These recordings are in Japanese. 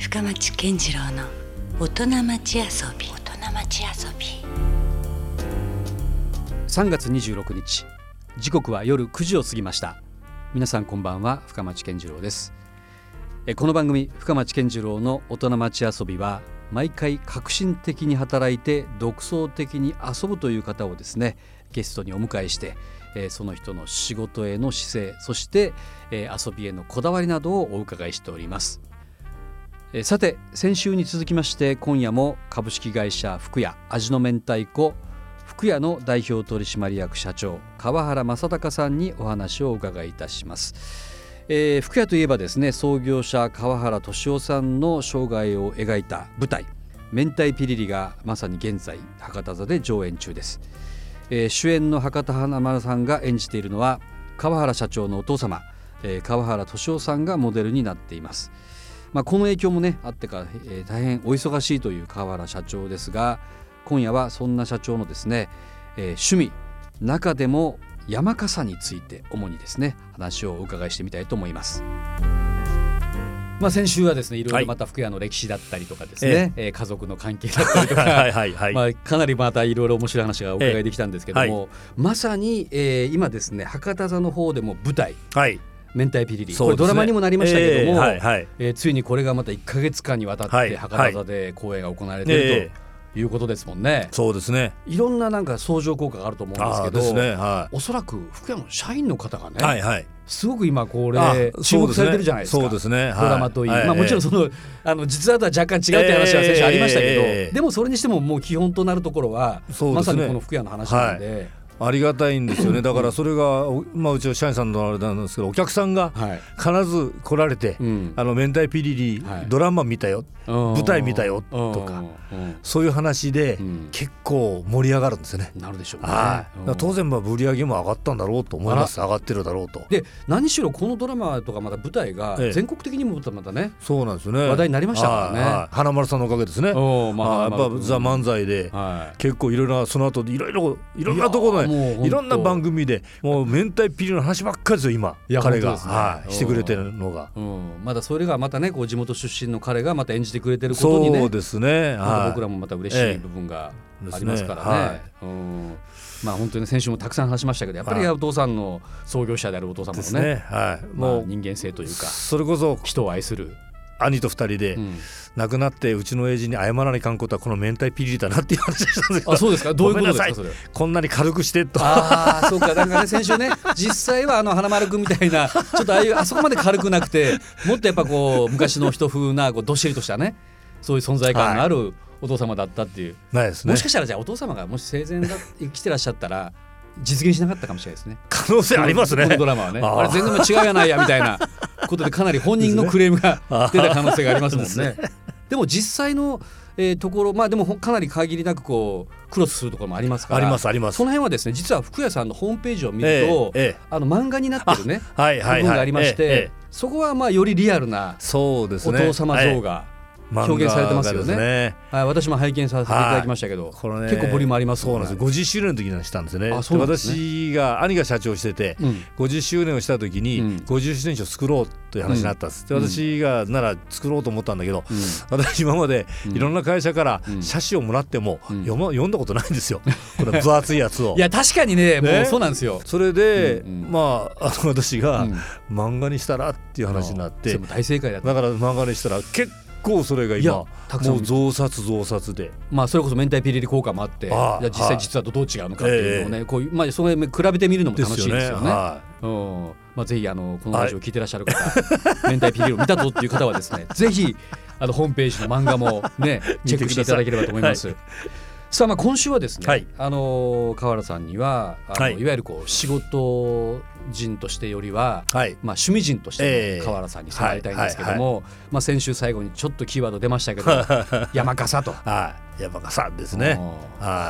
深町健次郎の大人町遊び。大人町遊び。3月26日。時刻は夜9時を過ぎました。皆さんこんばんは。深町健次郎です。えこの番組深町健次郎の大人町遊びは毎回革新的に働いて独創的に遊ぶという方をですねゲストにお迎えしてえーその人の仕事への姿勢そして、えー遊びへのこだわりなどをお伺いしておりますえさて先週に続きまして今夜も株式会社福屋味の明太子福屋の代表取締役社長川原正隆さんにお話をお伺いいたします、えー福屋といえばですね創業者川原俊夫さんの生涯を描いた舞台明太ピリリがまさに現在博多座で上演中です、えー主演の博多華丸さんが演じているのは川原社長のお父様、えー川原俊夫さんがモデルになっています。まあ、この影響もねあってか、えー大変お忙しいという川原社長ですが今夜はそんな社長のですね、えー趣味中でも山笠について主にですね話をお伺いしてみたいと思います。まあ、先週はですねいろいろまた福屋の歴史だったりとかですね、えー家族の関係だったりとか、はいはいはい。まあ、かなりまたいろいろ面白い話がお伺いできたんですけども、まさに、えー今ですね博多座の方でも舞台はい。「明太ピリリ」ねこれドラマにもなりましたけども、えーはいはい。えーついにこれがまた1か月間にわたっはいて博多座で公演が行われているえということですもんね。そうですね。いろんななんか相乗効果があると思うんですあけど、あですね。はおそらく福屋の社員の方がね、い。はいはい。すごく今こあれ注目されてるじゃないですか。そうですね。ドラマといい、はまあ、もちろんそのあの実話とは若干違うって話は先週ありましたけど、えーでもそれにしてももう基本となるところは、ねまさにこの福屋の話なので、ありがたいんですよね。だからそれがおまあうちの社員さんのあれなんですけど、お客さんがはい必ず来られて、うんあの明太ピリリはいドラマ見たよ。舞台見たようんとかうんそういう話でうん結構盛り上がるんですよね。なるでしょうね。はい。当然まあ売り上げも上がったんだろうと思います。上がってるだろうと。で何しろこのドラマとかまた舞台がええ全国的にもまたね、そうなんですよね。話題になりましたからねはいはい花丸さんのおかげですね。まああやっぱザ漫才で。はい結構いろいろなその後いろいろいろんなところでいろんな番組でもう明太ピリの話ばっかりですよ今。彼が、ね。はい、してくれてるのが。うん、まだそれがまたねこう地元出身の彼がまた演じてくれてることにね。そうですね。はい。僕らもまた嬉しい部分がありますからね。ねはいうん。まあ本当に先週もたくさん話しましたけどやっぱりはい。お父さんの創業者であるお父様のね。ですね。はい。まあもう人間性というか。それこそ。人を愛する、兄と二人でうん。亡くなってうちの親父に謝らないかんことはこの明太ピリだなっていう話をしたんですけどあそうですか？どういうことですか？こんなに軽くしてと。ああそうか。なんかね先週ね 実際はあの花丸くんみたいなちょっとああいうあそこまで軽くなくてもっとやっぱこう昔の人風なこうどっしりとしたねそういう存在感のあるお父様だったっていう、ないですね。もしかしたらじゃあお父様がもし生前だ生きてらっしゃったら実現しなかったかもしれないですね。可能性ありますね。このドラマはね。あれ全然違うやないやみたいなことでかなり本人のクレームが 出た可能性がありますもんね。でも実際の、えーところまあでもほかなり限りなくこうクロスするところもありますから。ありますあります。その辺はですね実は福屋さんのホームページを見ると、ええええ。あの漫画になってるねはいはいはい。部分がありまして、え。そこはまあよりリアルなそうですね。お父様像が、はい表現されてますよね。漫画がですはい、私も拝見させていただきましたけど、これね結構ボリュームありますね。そうなんです50周年の時にしたんですね。ですね。私が兄が社長してて、うん。50周年をした時に、うん。50周年賞作ろうという話になったんです、うん。で私がなら作ろうと思ったんだけど、うん。私今までうん。いろんな会社からうん。写真をもらっても、うん。読ま読んだことないんですよ。この分厚いやつを。い。や確かにねもうねそうなんですよ。それで、うんうん。まああの私がうん。漫画にしたらっていう話になって、大正解だった。だから漫画にしたら結構それが今もう増刷増刷で。まあそれこそ明太ピリリ効果もあってああいや実際はい。実はとどう違うのかっていうのをね、こういうまあそれ比べてみるのも楽しいですよね。はうん。まあぜひあのこのラジオを聞いてらっしゃる方、明太ピリリを見たぞっていう方はですね ぜひあのホームページの漫画もね チェックしていただければと思います。さあまあ今週はですね、はい。あの川原さんにはあの、はい。い、わゆるこう仕事人としてよりは、い、はい。まあ、趣味人としてええ。の川原さんに迫りたいんですけども、まあ、先週最後にちょっとキーワード出ましたけど 山笠と。はい、山笠ですね。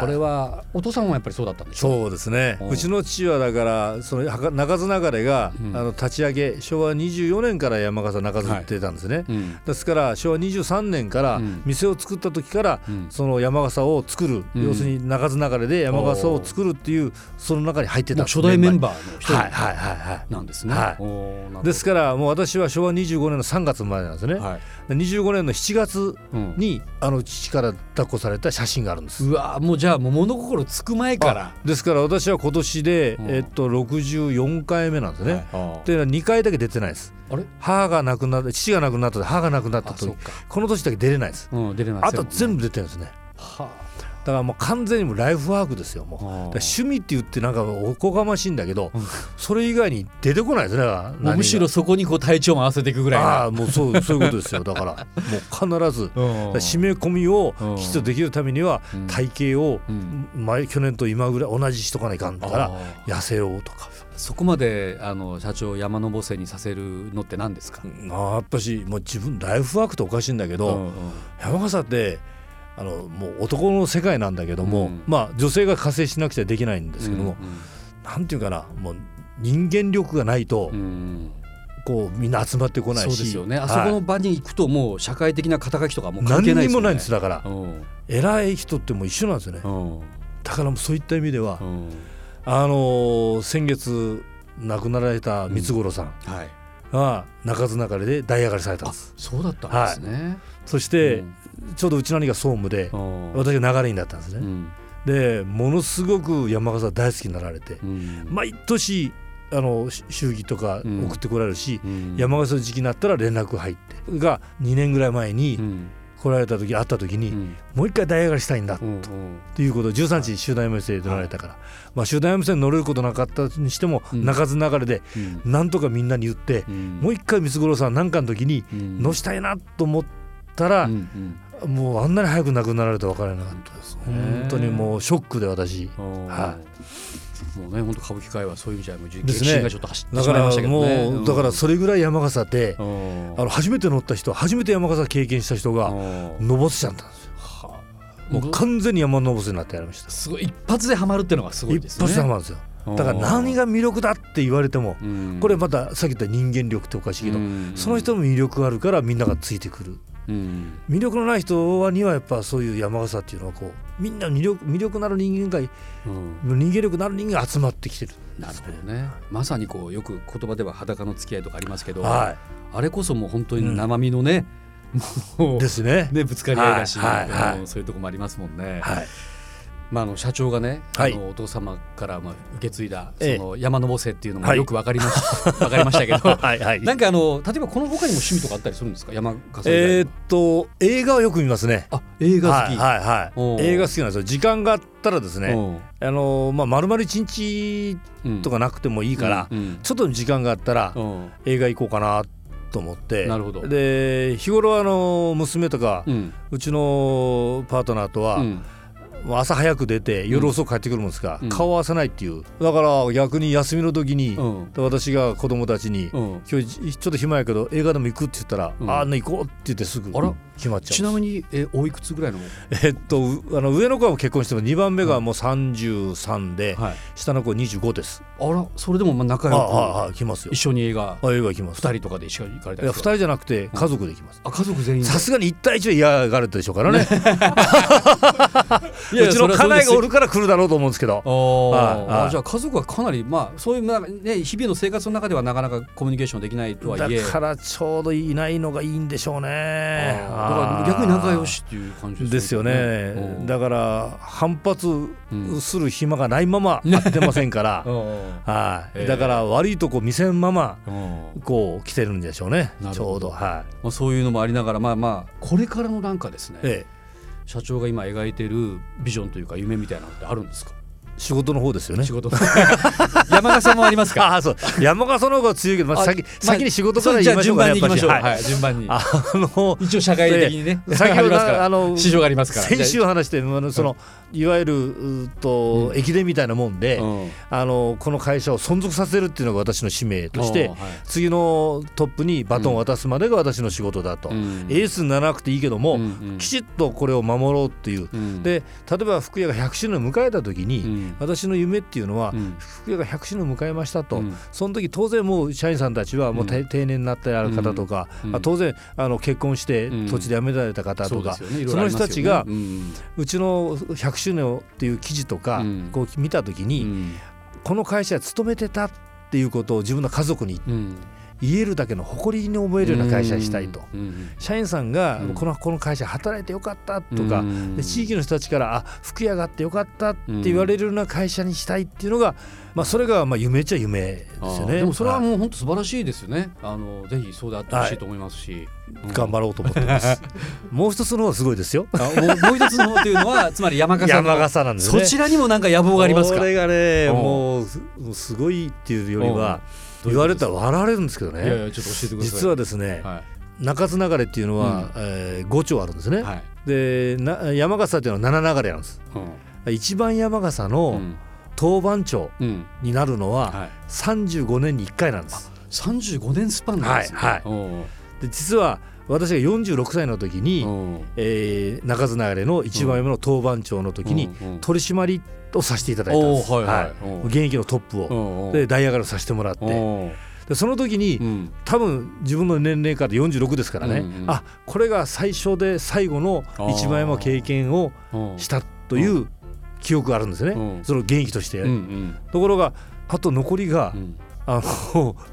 これはお父さんもやっぱりそうだったんでしょうそうですね。おうちの父はだからその中津流れが、うん。あの立ち上げ昭和24年から山笠中津ってたんですね、うん。ですから昭和23年からうん。店を作った時から、うん。その山笠を作る、うん。要するに中津流れで山笠を作るっていうその中に入ってた初代メンババーの一人。はいはいはいはい。なんですね。はい。ですからもう私は昭和25年の3月生まれなんですね、はい。で25年の7月うん。にあの父から抱っこされた写真があるんです。うわーもうじゃあもう物心つく前から。あ。ですから私は今年で、うん。えっと、64回目なんですね、はい。あーっていうのは2回だけ出てないです。あれ？母が亡くなって父が亡くなった時母が亡くなった時あそうか。この年だけ出れないです。うん出れないあと全部部出てるんですね。はだからもう完全にライフワークですよもう。趣味って言ってなんかおこがましいんだけど、うん。それ以外に出てこないですね。むしろそこにこう体調も合わせていくぐらいな。ああもうそうそういうことですよ。だからもう必ずうん。締め込みをうん。きちっとできるためにはうん。体型をうん。前去年と今ぐらい同じしとかないかんだから痩せようとか。そこまであの社長を山登せにさせるのって何ですか？まあやっぱしもう自分ライフワークっておかしいんだけど、うんうん。山笠ってあのもう男の世界なんだけども、うん。まあ女性が加勢しなくちゃできないんですけども、なんていうかなもう人間力がないと、うんうん。こうみんな集まってこないし。そうですよね。あはいそこの場に行くともう社会的な肩書きとかもう関何係ないですよね。にもない。んですだからうん。偉い人ってもう一緒なんですよね。うん。だからもうそういった意味では、うん。あのー先月亡くなられた三五郎さんはい。が中津流れで代上がりされたんあです。そうだったんですね。そして、うんちょうどうちの兄が総務で、うん私が流れになったんですね、うん。でものすごく山笠大好きになられて、うん。毎年あのし祝儀とかうん。送ってこられるし、うん。山笠の時期になったら連絡入ってが2年ぐらい前にうん。来られた時会った時に、うん。もう一回代上がりしたいんだうんうん。っていうことを13日集団山線で乗られたから、まあ、集団山線に乗れることなかったにしても、うん。中津流れでうん。なんとかみんなに言って、うん。もう一回三五郎さんなんかの時にうん。乗したいなと思ったら、うんうんもうあんなに早く亡くなられて分からなかったです。ね本当にもうショックで私。うん。はもうね本当歌舞伎界はそういう意味じゃもうがちょっと走ってだからしまいましたけどね。もうだからそれぐらい山笠ってうん。あの初めて乗った人初めて山笠経験した人がうん。のぼせちゃったんですよ。はもう完全に山のぼせになってやりました。すごい。一発でハマるっていうのがすごいですね。一発でハマるんですよ。だから何が魅力だって言われてもうん。これまたさっき言った人間力っておかしいけどうん。その人の魅力があるからみんながついてくるうん。魅力のない人にはやっぱそういう山笠っていうのはこうみんな魅力魅力のある人間がうん。人間力のある人間が集まってきてる。なるほどね。まさにこうよく言葉では裸の付き合いとかありますけど、はあれこそもう本当に生身のね、もいうですね。ねぶつかり合いだし、はいはいはい。うんそういうとこもありますもんね。はいまああの社長がね、はい。あのお父様からまあ受け継いだそえ。えの山登せっていうのもはい。よくわかりました。わ、かりましたけど。はいはい。なんかあの例えばこの他にも趣味とかあったりするんですか？山笠えーっと映画はよく見ますね。あ映画好き。はいはい。はい映画好きなんですよ。時間があったらですね。う。んあのまあ丸々一日うんとかなくてもいいからうんちょっと時間があったらう。ん映画行こうかなと思って。なるほど。で日頃あの娘とかうん。うちのパートナーとはうん朝早く出て夜遅く帰ってくるもんですか。ら、うん。顔合わせないっていう。だから逆に休みの時に、うん。私が子供たちに、うん。今日ちょっと暇やけど映画でも行くって言ったら、うん。ああ行こうって言ってすぐ。あら決まっちゃうちなみにえおいくつぐらいの、えっとうあの上の子は結婚しても2番目がもう33で、はい、下の子25です。あらそれでもまあ仲あ良くああ来ますよ。一緒に映画あ映画行きます。二人とかで一緒に行かれたいや2りとか人じゃなくて家族で行きます、あ家族全員で？さすがに1対1は嫌がるでしょうからね。うやちの家内がおるるから来るだろうと思うんですけど。ああじゃあ家族はかなりまあそういうまあね日々の生活の中ではなかなかコミュニケーションできないとはいえ。だからちょうどいないのがいいんでしょうね。あー。だから逆に仲良しっていう感じですよね。うん。だから反発うんする暇がないまま会ってませんから。うんはい、ええだから悪いとこ見せんままうん。こう来てるんでしょうね。ちょうど。はまあ、そういうのもありながらまあまあこれからのなんかですね、い、え。社長が今描いているビジョンというか夢みたいなのってあるんですか？え、仕事の方ですよね。仕事 山笠もありますか？ああそう。山笠の方が強いけど、まあ、先まあ先に仕事から言いましょうかね順番に行きましょう。はい。順番に。あの一応社会的にね。先ほど あの市場がありますから。先週話してあのそのいわゆるとうん。駅伝みたいなもんで、うん。あのこの会社を存続させるっていうのが私の使命として、はい次のトップにバトンを渡すまでが私の仕事だと、うん。エースにならなくていいけども、うんうん。きちっとこれを守ろうっていう、うん。で例えば福屋が100周年を迎えた時に、うん。私の夢っていうのは、うん。福屋が100周年を迎えましたと、うん。その時当然もう社員さんたちはもう定,、年になってある方とか、うん。まあ当然あの結婚してうん。土地で辞められた方とか、そね。その人たちがうん。うちの100周年をっていう記事とか、うん。こう見た時に、うん。この会社に勤めてたっていうことを自分の家族にうん言えるだけの誇りに思えるような会社にしたいと。社員さんがうんこのこの会社働いてよかったとか、地域の人たちからあ福屋があってよかったって言われるような会社にしたいっていうのが、まあ、それがまあ夢っちゃ夢ですよね。でもそれははいもう本当素晴らしいですよね。あのぜひそうであってほしいと思いますし、うん頑張ろうと思ってます。もう一つの方がすごいですよ。あもうもう一つの方というのは つまり山笠の山笠なんですね。そちらにもなんか野望がありますか？こ。れがねもうすごいっていうよりはおう言われたら笑われるんですけどいやいね。やちょっと教えてください。実はですねは中津流れっていうのは、うんえー5丁あるんですね。いはい。でな山笠っていうのは7流れなんです。一番山笠うんの当番長うんになるのははい。35年に1回なんです。三十五年スパンなんですね。はいで実は私が46歳の時に、うん。えー中津流れの一番山の当番長の時に取締りをさせていただいたんです。はいはい。うん。現役のトップを。でダイヤガルさせてもらって。うん。でその時に、うん。多分自分の年齢から46ですからね、うんうん。あこれが最初で最後の一番山経験をうん。したという記憶があるんですね、うん。その現役として、うんうん。ところがあと残りが、うんあの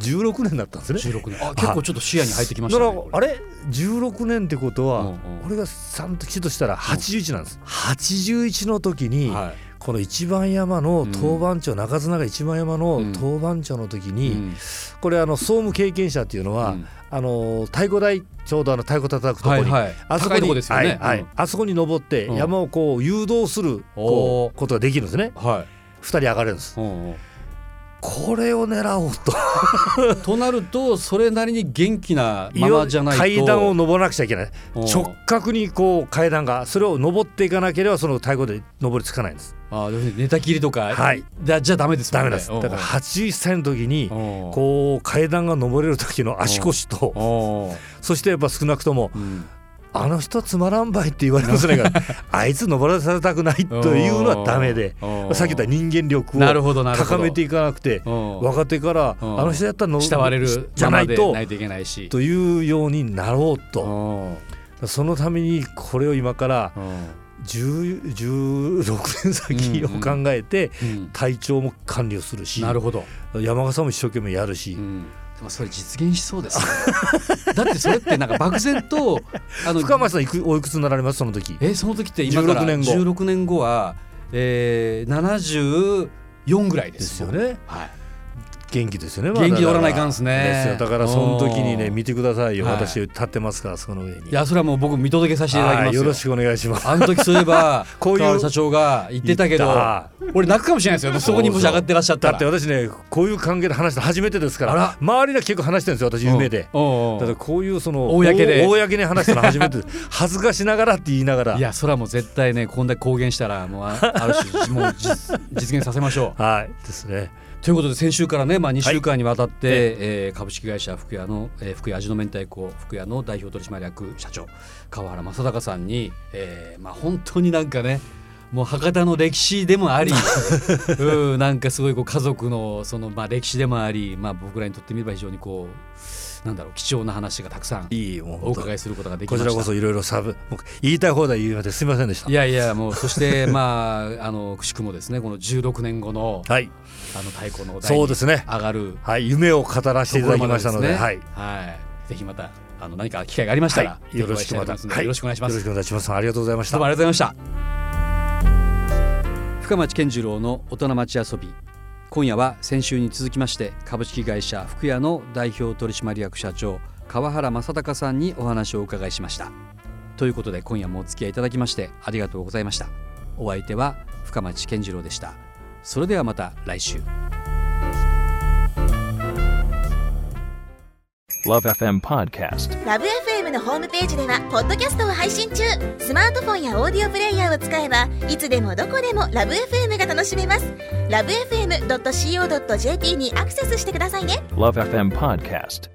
16年だったんですね。十六年。あ結構ちょっと視野に入ってきましたね。だからあれ16年ってことは、うんうん。俺がちゃんとしたら81なんです、81の時に、はい。この一番山の当番長、中津長一番山のうん。当番長の時に、うん。これあの総務経験者っていうのは、うん。あの太鼓台ちょうどあの太鼓叩くところに、はいはい。高いあそこにね。はいはい。あそこに登ってうん。山をこう誘導するこうことができるんですね。うんはい。二人上がれるんです。うんうんこれを狙おうと。となるとそれなりに元気なままじゃないと。階段を登らなくちゃいけない。うん。直角にこう階段がそれを登っていかなければその太鼓で登りつかないんです。あ寝たきりとか、はい。だじゃダメですダメです。だから81歳の時にここう階段が登れる時の足腰とおそしてやっぱ少なくともうんあの人つまらんばいって言われますね。が あいつ登らされたくないというのはダメで。さっき言った人間力を高めていかなくてうん。若手からあうん。の人やったらの慕われるじゃないとといけないし。というようになろうと。うん。そのためにこれを今からうん。10 16年先を考えてうん。体調も管理をするしなるほど、山笠も一生懸命やるしうんでもそれ実現しそうですね。だってそれってなんか漠然と あの深町さんいくおいくつになられます？その時。えその時って今から16年後。16年後は、えー、74ぐらいでですすよね。はい元気ですよねまだ元気でおらないかんですねだからその時にねうん。見てくださいよ。はい。私立ってますからその上に。いやそれはもう僕見届けさせていただきます。よろしくお願いします。あの時そういえば こういう社長が言ってたけど俺泣くかもしれないですよ。そこにもし上がってらっしゃったら。だって私ねこういう関係で話したの初めてですから。周りが結構話してるんですよ私夢で。うん。うんうん。だからこういうその公でお公に話したの初めて。恥ずかしながらって言いながら。いやそれはもう絶対ねこんだけ公言したらもうあある種もう実 実現させましょう。はい。ですねということで先週からね、まあ、2週間にわたって、はいえー株式会社福屋の、えー福屋味の明太子福屋の代表取締役社長川原正孝さんに、えーまあ、本当になんかねもう博多の歴史でもあり うんなんかすごいこう家族のその、まあ、歴史でもあり、まあ、僕らにとってみれば非常にこうなんだろう貴重な話がたくさんお伺いすることができました。こちらこそいろいろ言いたい放題言いまですみませんでした。いやいやもうそして まああのくしくもですねこの16年後のはい。あの太鼓の台にそうですね。上がるはい夢を語らせていただきましたのでところまはい。はい、ぜひまたあの何か機会がありましたら、はい。よろしくお会いします。のでよろしくお願いします。よろしくお願いします。ありがとうございました。どうもありがとうございました。深町健次郎の大人町遊び。今夜は先週に続きまして株式会社福屋の代表取締役社長川原正孝さんにお話をお伺いしました。ということで今夜もお付き合いいただきましてありがとうございました。お相手は深町健次郎でした。それではまた来週 LoveFM Podcast. ラブ f m のホームページではポッドキャストを配信中。スマートフォンやオーディオプレイヤーを使えばいつでもどこでもラブ f m が楽しめます。ラブ FM.co.jp にアクセスしてくださいね。LoveFM Podcast